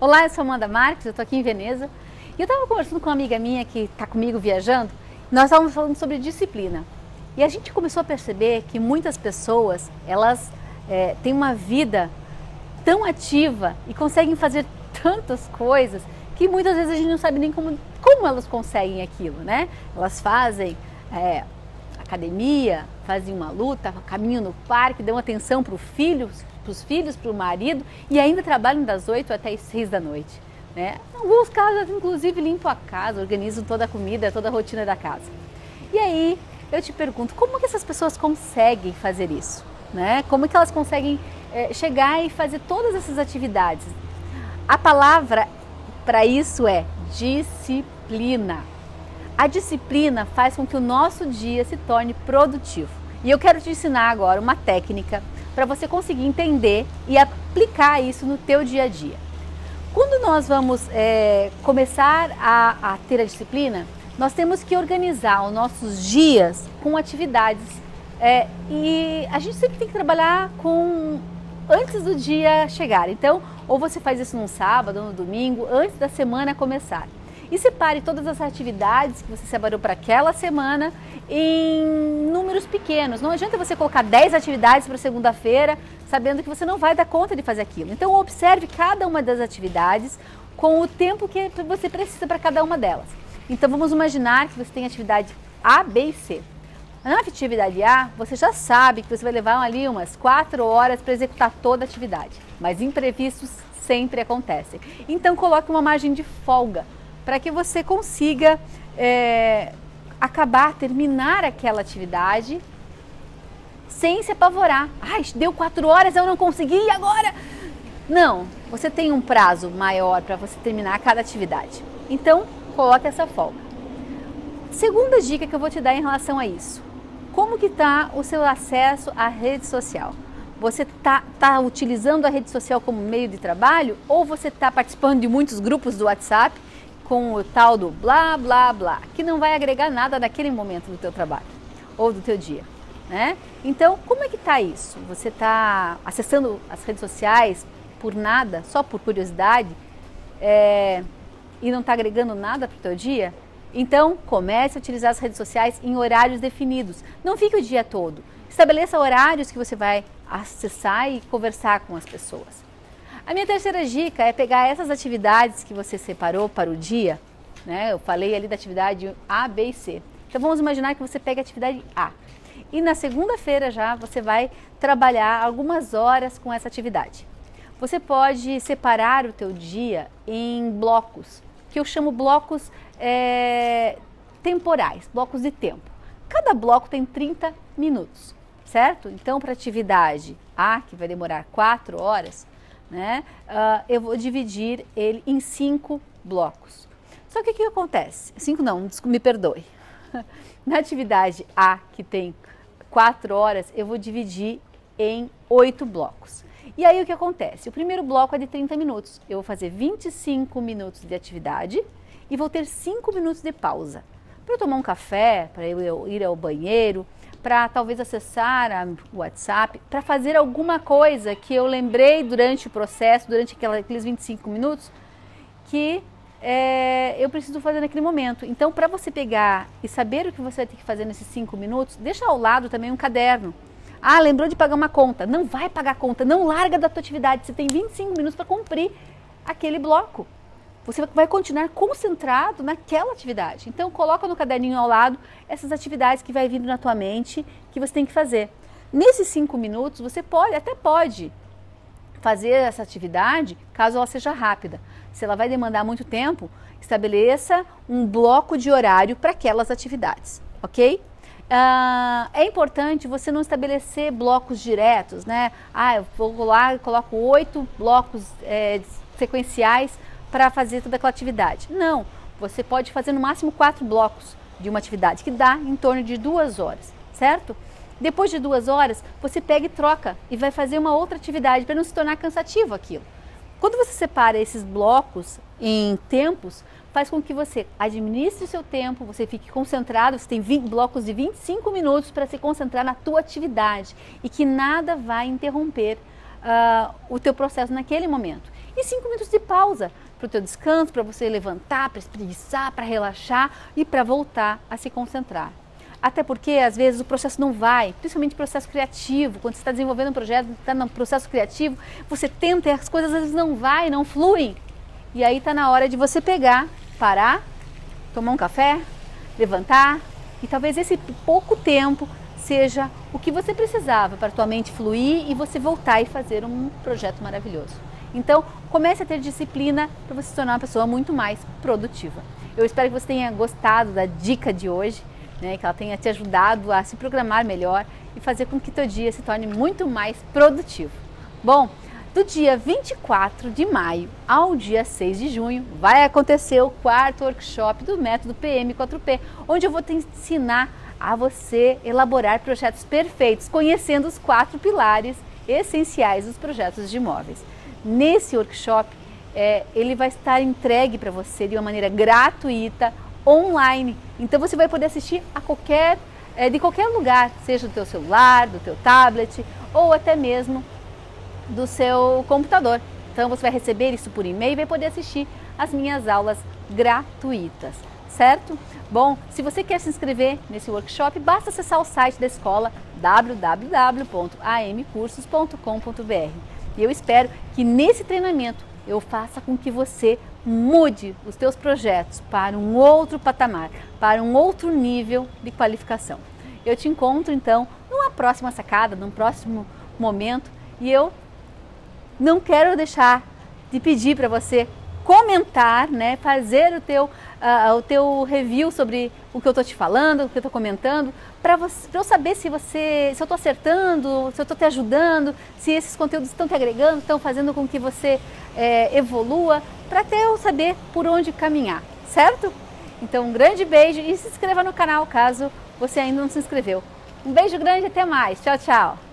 Olá, eu sou Amanda Marques, eu estou aqui em Veneza e eu estava conversando com uma amiga minha que está comigo viajando. Nós estávamos falando sobre disciplina e a gente começou a perceber que muitas pessoas elas é, têm uma vida tão ativa e conseguem fazer tantas coisas que muitas vezes a gente não sabe nem como, como elas conseguem aquilo, né? Elas fazem é, academia, fazem uma luta, caminham no parque, dão atenção para para os filhos, para o marido e ainda trabalham das 8 até as 6 da noite. Né? Em alguns casos, inclusive, limpam a casa, organizam toda a comida, toda a rotina da casa. E aí, eu te pergunto, como que essas pessoas conseguem fazer isso? Né? Como que elas conseguem é, chegar e fazer todas essas atividades? A palavra para isso é disciplina. A disciplina faz com que o nosso dia se torne produtivo. E eu quero te ensinar agora uma técnica para você conseguir entender e aplicar isso no teu dia a dia. Quando nós vamos é, começar a, a ter a disciplina, nós temos que organizar os nossos dias com atividades é, e a gente sempre tem que trabalhar com antes do dia chegar. Então, ou você faz isso num sábado ou no domingo, antes da semana começar e separe todas as atividades que você separou para aquela semana em números pequenos. Não adianta você colocar 10 atividades para segunda-feira, sabendo que você não vai dar conta de fazer aquilo. Então, observe cada uma das atividades com o tempo que você precisa para cada uma delas. Então, vamos imaginar que você tem atividade A, B e C. Na atividade A, você já sabe que você vai levar ali umas 4 horas para executar toda a atividade, mas imprevistos sempre acontecem. Então, coloque uma margem de folga para que você consiga é, acabar, terminar aquela atividade sem se apavorar. Ai, deu quatro horas, eu não consegui, e agora? Não, você tem um prazo maior para você terminar cada atividade. Então, coloque essa folga. Segunda dica que eu vou te dar em relação a isso. Como que está o seu acesso à rede social? Você está tá utilizando a rede social como meio de trabalho ou você está participando de muitos grupos do WhatsApp com o tal do blá blá blá, que não vai agregar nada naquele momento do teu trabalho ou do teu dia, né? Então, como é que tá isso? Você está acessando as redes sociais por nada, só por curiosidade, é, e não está agregando nada para o teu dia? Então, comece a utilizar as redes sociais em horários definidos. Não fique o dia todo. Estabeleça horários que você vai acessar e conversar com as pessoas. A minha terceira dica é pegar essas atividades que você separou para o dia, né? Eu falei ali da atividade A, B e C. Então vamos imaginar que você pega a atividade A. E na segunda-feira já você vai trabalhar algumas horas com essa atividade. Você pode separar o teu dia em blocos, que eu chamo blocos é, temporais, blocos de tempo. Cada bloco tem 30 minutos, certo? Então, para a atividade A, que vai demorar 4 horas, né? Uh, eu vou dividir ele em cinco blocos. Só que o que acontece? Cinco não, me perdoe. Na atividade A, que tem quatro horas, eu vou dividir em oito blocos. E aí o que acontece? O primeiro bloco é de 30 minutos. Eu vou fazer 25 minutos de atividade e vou ter 5 minutos de pausa. Para tomar um café, para eu ir ao banheiro, para talvez acessar o WhatsApp, para fazer alguma coisa que eu lembrei durante o processo, durante aqueles 25 minutos, que é, eu preciso fazer naquele momento. Então, para você pegar e saber o que você vai ter que fazer nesses 5 minutos, deixa ao lado também um caderno. Ah, lembrou de pagar uma conta? Não vai pagar a conta, não larga da tua atividade. Você tem 25 minutos para cumprir aquele bloco você vai continuar concentrado naquela atividade. Então, coloca no caderninho ao lado essas atividades que vai vindo na tua mente que você tem que fazer. Nesses cinco minutos, você pode, até pode fazer essa atividade, caso ela seja rápida. Se ela vai demandar muito tempo, estabeleça um bloco de horário para aquelas atividades, ok? Uh, é importante você não estabelecer blocos diretos, né? Ah, eu vou lá e coloco oito blocos é, sequenciais para fazer toda aquela atividade. Não, você pode fazer no máximo quatro blocos de uma atividade, que dá em torno de duas horas, certo? Depois de duas horas, você pega e troca e vai fazer uma outra atividade para não se tornar cansativo aquilo. Quando você separa esses blocos em tempos, faz com que você administre o seu tempo, você fique concentrado, você tem 20 blocos de 25 minutos para se concentrar na tua atividade e que nada vai interromper uh, o teu processo naquele momento. e cinco minutos de pausa para o teu descanso, para você levantar, para espreguiçar, para relaxar e para voltar a se concentrar. Até porque, às vezes, o processo não vai, principalmente o processo criativo. Quando você está desenvolvendo um projeto, está no processo criativo, você tenta e as coisas às vezes não vai, não fluem. E aí está na hora de você pegar, parar, tomar um café, levantar e talvez esse pouco tempo seja o que você precisava para a tua mente fluir e você voltar e fazer um projeto maravilhoso. Então, comece a ter disciplina para você se tornar uma pessoa muito mais produtiva. Eu espero que você tenha gostado da dica de hoje né, que ela tenha te ajudado a se programar melhor e fazer com que teu dia se torne muito mais produtivo. Bom, do dia 24 de maio ao dia 6 de junho vai acontecer o quarto workshop do método PM4P, onde eu vou te ensinar a você elaborar projetos perfeitos, conhecendo os quatro pilares essenciais dos projetos de imóveis. Nesse workshop, é, ele vai estar entregue para você de uma maneira gratuita, online. Então você vai poder assistir a qualquer, é, de qualquer lugar, seja do teu celular, do teu tablet ou até mesmo do seu computador. Então você vai receber isso por e-mail e vai poder assistir as minhas aulas gratuitas, certo? Bom, se você quer se inscrever nesse workshop, basta acessar o site da escola www.amcursos.com.br. E eu espero que nesse treinamento eu faça com que você mude os teus projetos para um outro patamar, para um outro nível de qualificação. Eu te encontro então numa próxima sacada, num próximo momento e eu não quero deixar de pedir para você comentar, né, fazer o teu, uh, o teu review sobre o que eu estou te falando, o que eu estou comentando, para eu saber se você, se eu estou acertando, se eu estou te ajudando, se esses conteúdos estão te agregando, estão fazendo com que você é, evolua, para até eu saber por onde caminhar, certo? Então um grande beijo e se inscreva no canal caso você ainda não se inscreveu. Um beijo grande e até mais. Tchau, tchau.